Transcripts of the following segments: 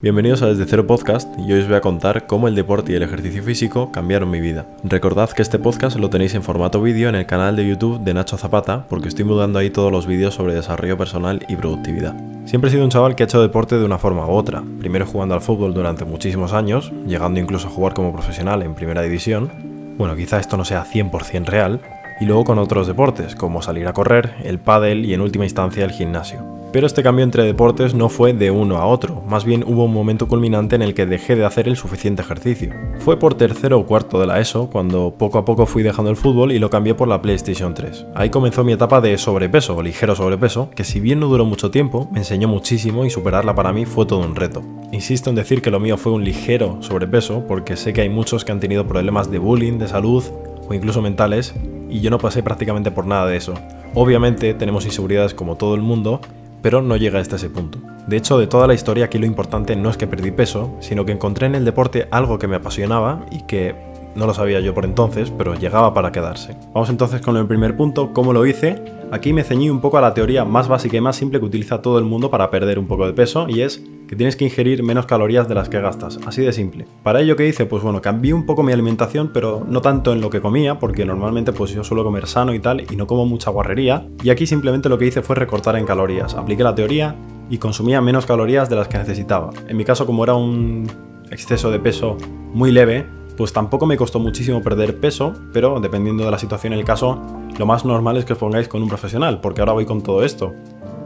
Bienvenidos a Desde Cero Podcast y hoy os voy a contar cómo el deporte y el ejercicio físico cambiaron mi vida. Recordad que este podcast lo tenéis en formato vídeo en el canal de YouTube de Nacho Zapata porque estoy mudando ahí todos los vídeos sobre desarrollo personal y productividad. Siempre he sido un chaval que ha hecho deporte de una forma u otra, primero jugando al fútbol durante muchísimos años, llegando incluso a jugar como profesional en primera división, bueno quizá esto no sea 100% real, y luego con otros deportes como salir a correr, el pádel y en última instancia el gimnasio. Pero este cambio entre deportes no fue de uno a otro, más bien hubo un momento culminante en el que dejé de hacer el suficiente ejercicio. Fue por tercero o cuarto de la ESO cuando poco a poco fui dejando el fútbol y lo cambié por la PlayStation 3. Ahí comenzó mi etapa de sobrepeso o ligero sobrepeso, que si bien no duró mucho tiempo, me enseñó muchísimo y superarla para mí fue todo un reto. Insisto en decir que lo mío fue un ligero sobrepeso porque sé que hay muchos que han tenido problemas de bullying, de salud o incluso mentales y yo no pasé prácticamente por nada de eso. Obviamente tenemos inseguridades como todo el mundo, pero no llega hasta ese punto. De hecho, de toda la historia aquí lo importante no es que perdí peso, sino que encontré en el deporte algo que me apasionaba y que no lo sabía yo por entonces, pero llegaba para quedarse. Vamos entonces con el primer punto, ¿cómo lo hice? Aquí me ceñí un poco a la teoría más básica y más simple que utiliza todo el mundo para perder un poco de peso y es que tienes que ingerir menos calorías de las que gastas, así de simple. Para ello que hice, pues bueno, cambié un poco mi alimentación, pero no tanto en lo que comía, porque normalmente pues yo suelo comer sano y tal y no como mucha guarrería, y aquí simplemente lo que hice fue recortar en calorías. Apliqué la teoría y consumía menos calorías de las que necesitaba. En mi caso, como era un exceso de peso muy leve, pues tampoco me costó muchísimo perder peso, pero dependiendo de la situación y el caso, lo más normal es que os pongáis con un profesional, porque ahora voy con todo esto.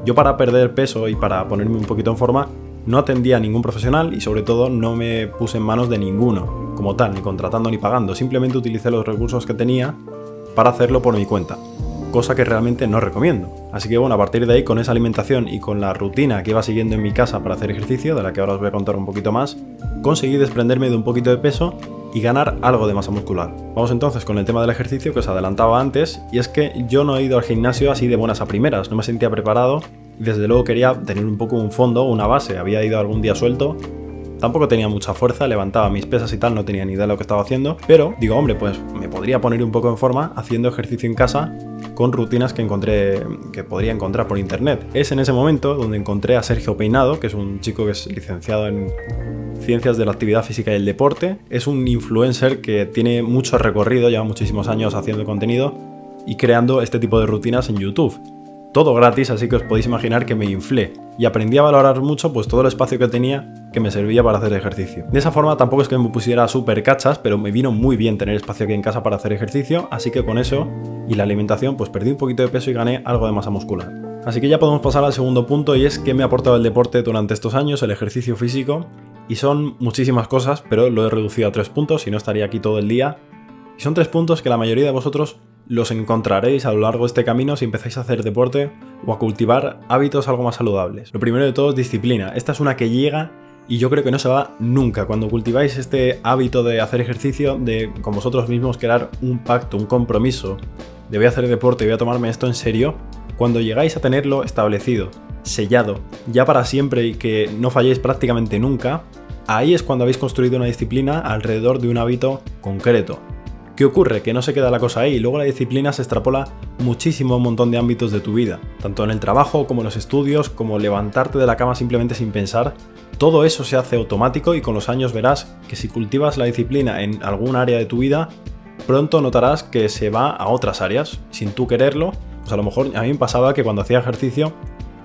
Yo para perder peso y para ponerme un poquito en forma, no atendía a ningún profesional y sobre todo no me puse en manos de ninguno, como tal, ni contratando ni pagando, simplemente utilicé los recursos que tenía para hacerlo por mi cuenta cosa que realmente no recomiendo. Así que bueno, a partir de ahí, con esa alimentación y con la rutina que iba siguiendo en mi casa para hacer ejercicio, de la que ahora os voy a contar un poquito más, conseguí desprenderme de un poquito de peso y ganar algo de masa muscular. Vamos entonces con el tema del ejercicio que os adelantaba antes, y es que yo no he ido al gimnasio así de buenas a primeras, no me sentía preparado desde luego quería tener un poco un fondo, una base, había ido algún día suelto Tampoco tenía mucha fuerza, levantaba mis pesas y tal, no tenía ni idea de lo que estaba haciendo, pero digo, hombre, pues me podría poner un poco en forma haciendo ejercicio en casa con rutinas que encontré que podría encontrar por internet. Es en ese momento donde encontré a Sergio Peinado, que es un chico que es licenciado en Ciencias de la Actividad Física y el Deporte. Es un influencer que tiene mucho recorrido, lleva muchísimos años haciendo contenido y creando este tipo de rutinas en YouTube. Todo gratis, así que os podéis imaginar que me inflé y aprendí a valorar mucho pues todo el espacio que tenía que me servía para hacer ejercicio. De esa forma tampoco es que me pusiera súper cachas, pero me vino muy bien tener espacio aquí en casa para hacer ejercicio, así que con eso y la alimentación pues perdí un poquito de peso y gané algo de masa muscular. Así que ya podemos pasar al segundo punto y es que me ha aportado el deporte durante estos años, el ejercicio físico, y son muchísimas cosas, pero lo he reducido a tres puntos y no estaría aquí todo el día. Y son tres puntos que la mayoría de vosotros los encontraréis a lo largo de este camino si empezáis a hacer deporte o a cultivar hábitos algo más saludables. Lo primero de todo es disciplina. Esta es una que llega y yo creo que no se va nunca. Cuando cultiváis este hábito de hacer ejercicio, de con vosotros mismos crear un pacto, un compromiso, de voy a hacer deporte voy a tomarme esto en serio, cuando llegáis a tenerlo establecido, sellado, ya para siempre y que no falléis prácticamente nunca, ahí es cuando habéis construido una disciplina alrededor de un hábito concreto. ¿Qué ocurre? Que no se queda la cosa ahí, luego la disciplina se extrapola muchísimo a un montón de ámbitos de tu vida, tanto en el trabajo como en los estudios, como levantarte de la cama simplemente sin pensar. Todo eso se hace automático y con los años verás que si cultivas la disciplina en algún área de tu vida, pronto notarás que se va a otras áreas, sin tú quererlo. Pues a lo mejor a mí me pasaba que cuando hacía ejercicio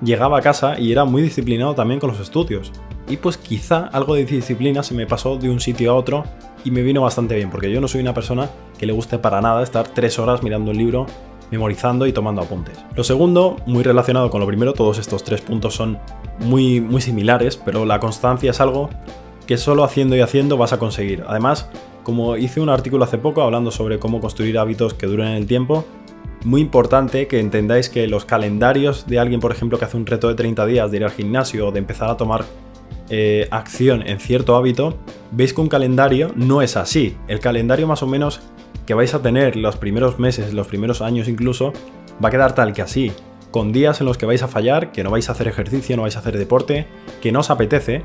llegaba a casa y era muy disciplinado también con los estudios. Y pues quizá algo de disciplina se me pasó de un sitio a otro y me vino bastante bien, porque yo no soy una persona que le guste para nada estar tres horas mirando un libro, memorizando y tomando apuntes. Lo segundo, muy relacionado con lo primero, todos estos tres puntos son muy, muy similares, pero la constancia es algo que solo haciendo y haciendo vas a conseguir. Además, como hice un artículo hace poco hablando sobre cómo construir hábitos que duren en el tiempo, muy importante que entendáis que los calendarios de alguien, por ejemplo, que hace un reto de 30 días de ir al gimnasio o de empezar a tomar eh, acción en cierto hábito, veis que un calendario no es así. El calendario más o menos que vais a tener los primeros meses, los primeros años incluso, va a quedar tal que así, con días en los que vais a fallar, que no vais a hacer ejercicio, no vais a hacer deporte, que no os apetece,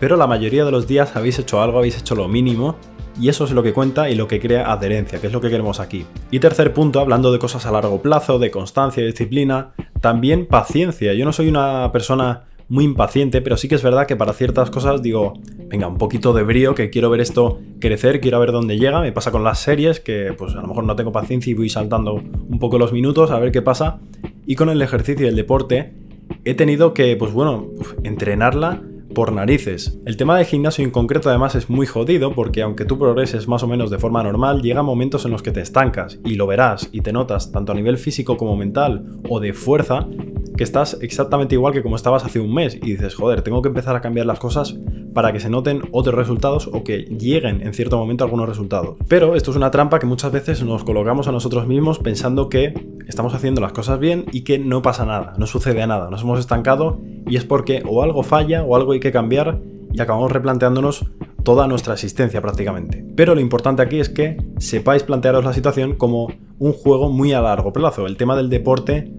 pero la mayoría de los días habéis hecho algo, habéis hecho lo mínimo, y eso es lo que cuenta y lo que crea adherencia, que es lo que queremos aquí. Y tercer punto, hablando de cosas a largo plazo, de constancia y disciplina, también paciencia. Yo no soy una persona muy impaciente, pero sí que es verdad que para ciertas cosas digo, venga, un poquito de brío, que quiero ver esto crecer, quiero ver dónde llega. Me pasa con las series, que pues a lo mejor no tengo paciencia y voy saltando un poco los minutos a ver qué pasa. Y con el ejercicio y el deporte he tenido que, pues bueno, entrenarla por narices. El tema del gimnasio en concreto además es muy jodido porque aunque tú progreses más o menos de forma normal, llega momentos en los que te estancas y lo verás y te notas tanto a nivel físico como mental o de fuerza que estás exactamente igual que como estabas hace un mes y dices, joder, tengo que empezar a cambiar las cosas para que se noten otros resultados o que lleguen en cierto momento algunos resultados. Pero esto es una trampa que muchas veces nos colocamos a nosotros mismos pensando que estamos haciendo las cosas bien y que no pasa nada, no sucede nada, nos hemos estancado y es porque o algo falla o algo hay que cambiar y acabamos replanteándonos toda nuestra existencia prácticamente. Pero lo importante aquí es que sepáis plantearos la situación como un juego muy a largo plazo. El tema del deporte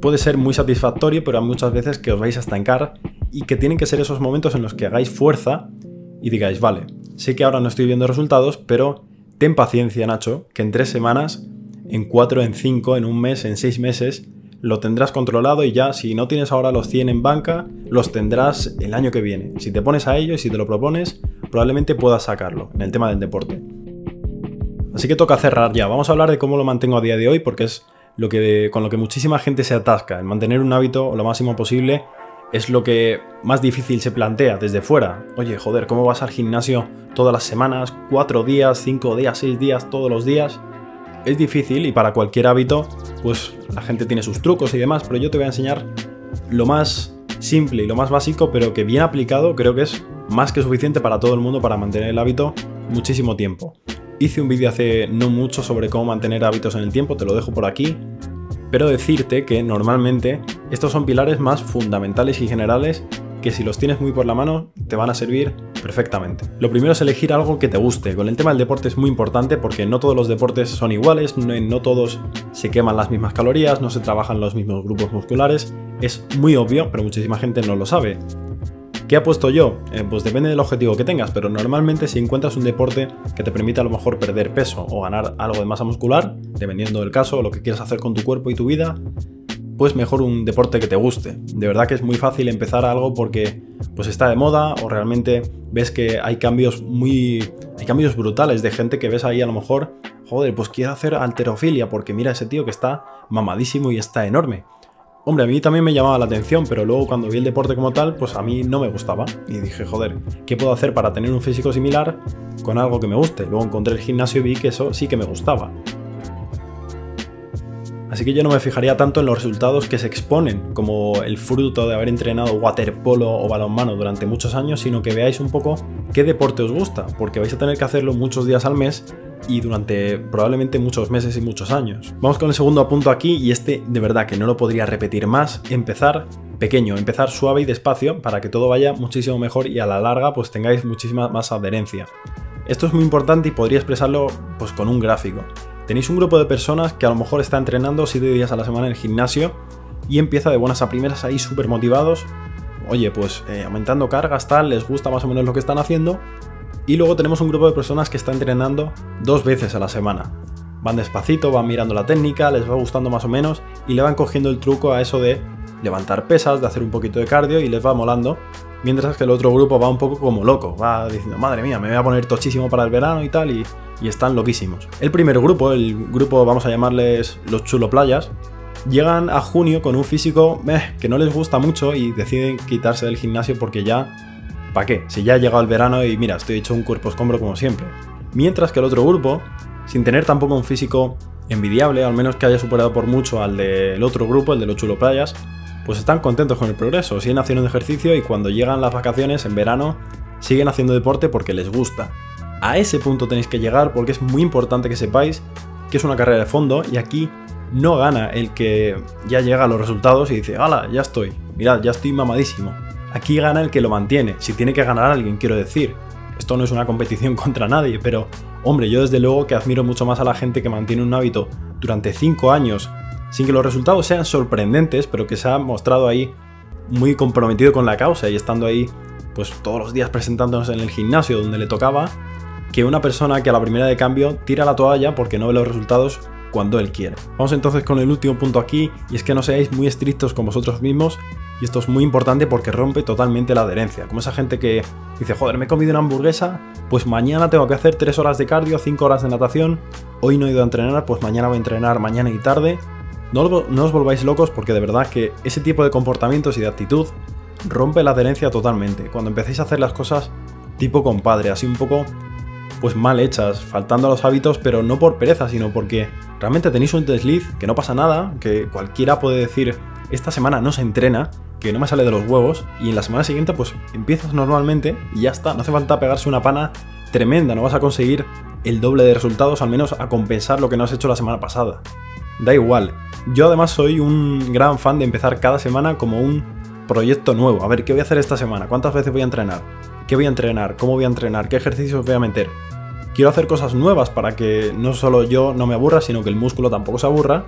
puede ser muy satisfactorio, pero hay muchas veces que os vais a estancar y que tienen que ser esos momentos en los que hagáis fuerza y digáis, vale, sé que ahora no estoy viendo resultados, pero ten paciencia, Nacho, que en tres semanas, en cuatro, en cinco, en un mes, en seis meses, lo tendrás controlado y ya si no tienes ahora los 100 en banca, los tendrás el año que viene. Si te pones a ello y si te lo propones, probablemente puedas sacarlo en el tema del deporte. Así que toca cerrar ya. Vamos a hablar de cómo lo mantengo a día de hoy porque es lo que, con lo que muchísima gente se atasca. El mantener un hábito lo máximo posible es lo que más difícil se plantea desde fuera. Oye, joder, ¿cómo vas al gimnasio todas las semanas? ¿Cuatro días, cinco días, seis días, todos los días? Es difícil y para cualquier hábito, pues la gente tiene sus trucos y demás, pero yo te voy a enseñar lo más simple y lo más básico, pero que bien aplicado creo que es más que suficiente para todo el mundo para mantener el hábito muchísimo tiempo. Hice un vídeo hace no mucho sobre cómo mantener hábitos en el tiempo, te lo dejo por aquí. Pero decirte que normalmente estos son pilares más fundamentales y generales que si los tienes muy por la mano te van a servir perfectamente. Lo primero es elegir algo que te guste. Con el tema del deporte es muy importante porque no todos los deportes son iguales, no, todos se queman las mismas calorías, no se trabajan los mismos grupos musculares. Es muy obvio, pero muchísima gente no lo sabe. ¿Qué ha puesto yo? Eh, pues depende del objetivo que tengas, pero normalmente si encuentras un deporte que te permita a lo mejor perder peso o ganar algo de masa muscular, dependiendo del caso lo que quieras hacer con tu cuerpo y tu vida, pues mejor un deporte que te guste. De verdad que es muy fácil empezar algo porque pues está de moda o realmente ves que hay cambios muy hay cambios brutales de gente que ves ahí a lo mejor, joder, pues quiero hacer alterofilia porque mira ese tío que está mamadísimo y está enorme. Hombre, a mí también me llamaba la atención, pero luego cuando vi el deporte como tal, pues a mí no me gustaba. Y dije, joder, ¿qué puedo hacer para tener un físico similar con algo que me guste? Luego encontré el gimnasio y vi que eso sí que me gustaba. Así que yo no me fijaría tanto en los resultados que se exponen como el fruto de haber entrenado waterpolo o balonmano durante muchos años, sino que veáis un poco qué deporte os gusta, porque vais a tener que hacerlo muchos días al mes y durante probablemente muchos meses y muchos años. Vamos con el segundo punto aquí y este de verdad que no lo podría repetir más, empezar pequeño, empezar suave y despacio para que todo vaya muchísimo mejor y a la larga pues tengáis muchísima más adherencia. Esto es muy importante y podría expresarlo pues con un gráfico. Tenéis un grupo de personas que a lo mejor está entrenando 7 días a la semana en el gimnasio y empieza de buenas a primeras ahí súper motivados. Oye, pues eh, aumentando cargas, tal, les gusta más o menos lo que están haciendo y luego tenemos un grupo de personas que está entrenando dos veces a la semana. Van despacito, van mirando la técnica, les va gustando más o menos y le van cogiendo el truco a eso de levantar pesas, de hacer un poquito de cardio y les va molando. Mientras que el otro grupo va un poco como loco, va diciendo, madre mía, me voy a poner tochísimo para el verano y tal, y, están loquísimos. El primer grupo, el grupo vamos a llamarles los chulo playas, llegan a junio con un físico que no les gusta mucho y deciden quitarse del gimnasio porque ya ¿Para qué? Si ya ha llegado el verano y mira, estoy hecho un cuerpo escombro como siempre. Mientras que el otro grupo, sin tener tampoco un físico envidiable, al menos que haya superado por mucho al del otro grupo, el de los chulo playas, pues están contentos con el progreso, siguen haciendo ejercicio y cuando llegan las vacaciones en verano siguen haciendo deporte porque les gusta. A ese punto tenéis que llegar porque es muy importante que sepáis que es una carrera de fondo y aquí no gana el que ya llega a los resultados y dice, ¡hala! Ya estoy, mirad, ya estoy mamadísimo. Aquí gana el que lo mantiene, si tiene que ganar alguien, quiero decir. Esto no es una competición contra nadie, pero hombre, yo desde luego que admiro mucho más a la gente que mantiene un hábito durante 5 años sin que los resultados sean sorprendentes, pero que se ha mostrado ahí muy comprometido con la causa y estando ahí pues todos los días presentándonos en el gimnasio donde le tocaba, que una persona que a la primera de cambio tira la toalla porque no ve los resultados cuando él quiere. Vamos entonces con el último punto aquí y es que no seáis muy estrictos con vosotros mismos Y esto es muy importante porque rompe totalmente la adherencia. Como esa gente que dice, joder, me he comido una hamburguesa, pues mañana tengo que hacer 3 horas de cardio, 5 horas de natación, hoy no he ido a entrenar, pues mañana voy a entrenar mañana y tarde. No, no os volváis locos porque de verdad que ese tipo de comportamientos y de actitud rompe la adherencia totalmente. Cuando empecéis a hacer las cosas tipo compadre, así un poco pues mal hechas, faltando a los hábitos, pero no por pereza, sino porque realmente tenéis un desliz, que no pasa nada, que cualquiera puede decir, esta semana no se entrena, que no me sale de los huevos, y en la semana siguiente pues empiezas normalmente y ya está, no hace falta pegarse una pana tremenda, no vas a conseguir el doble de resultados, al menos a compensar lo que no has hecho la semana pasada. Da igual. Yo además soy un gran fan de empezar cada semana como un proyecto nuevo. A ver, ¿qué voy a hacer esta semana? ¿Cuántas veces voy a entrenar? ¿Qué voy a entrenar? ¿Cómo voy a entrenar? ¿Qué ejercicios voy a meter? Quiero hacer cosas nuevas para que no solo yo no me aburra, sino que el músculo tampoco se aburra,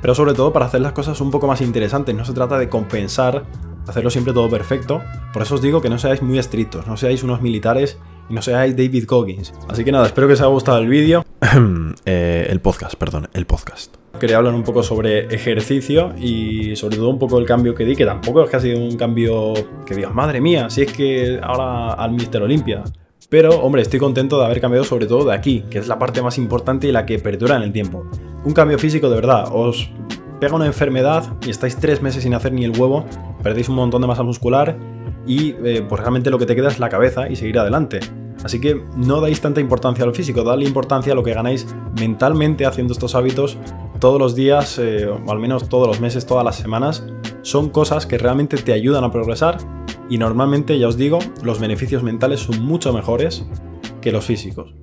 pero sobre todo para hacer las cosas un poco más interesantes. No se trata de compensar, hacerlo siempre todo perfecto. Por eso os digo que no seáis muy estrictos, no seáis unos militares y no seáis David Goggins. Así que nada, espero que os haya gustado el vídeo. Eh, el podcast, perdón, el podcast. Quería hablar un poco sobre ejercicio y sobre todo un poco el cambio que di, que tampoco es que ha sido un cambio que digas, madre mía, si es que ahora al Mister Olimpia. Pero, hombre, estoy contento de haber cambiado sobre todo de aquí, que es la parte más importante y la que perdura en el tiempo. Un cambio físico de verdad, os pega una enfermedad y estáis tres meses sin hacer ni el huevo, perdéis un montón de masa muscular y eh, pues realmente lo que te queda es la cabeza y seguir adelante. Así que no dais tanta importancia al físico, dadle importancia a lo que ganáis mentalmente haciendo estos hábitos todos los días, eh, o al menos todos los meses, todas las semanas. Son cosas que realmente te ayudan a progresar y normalmente, ya os digo, los beneficios mentales son mucho mejores que los físicos.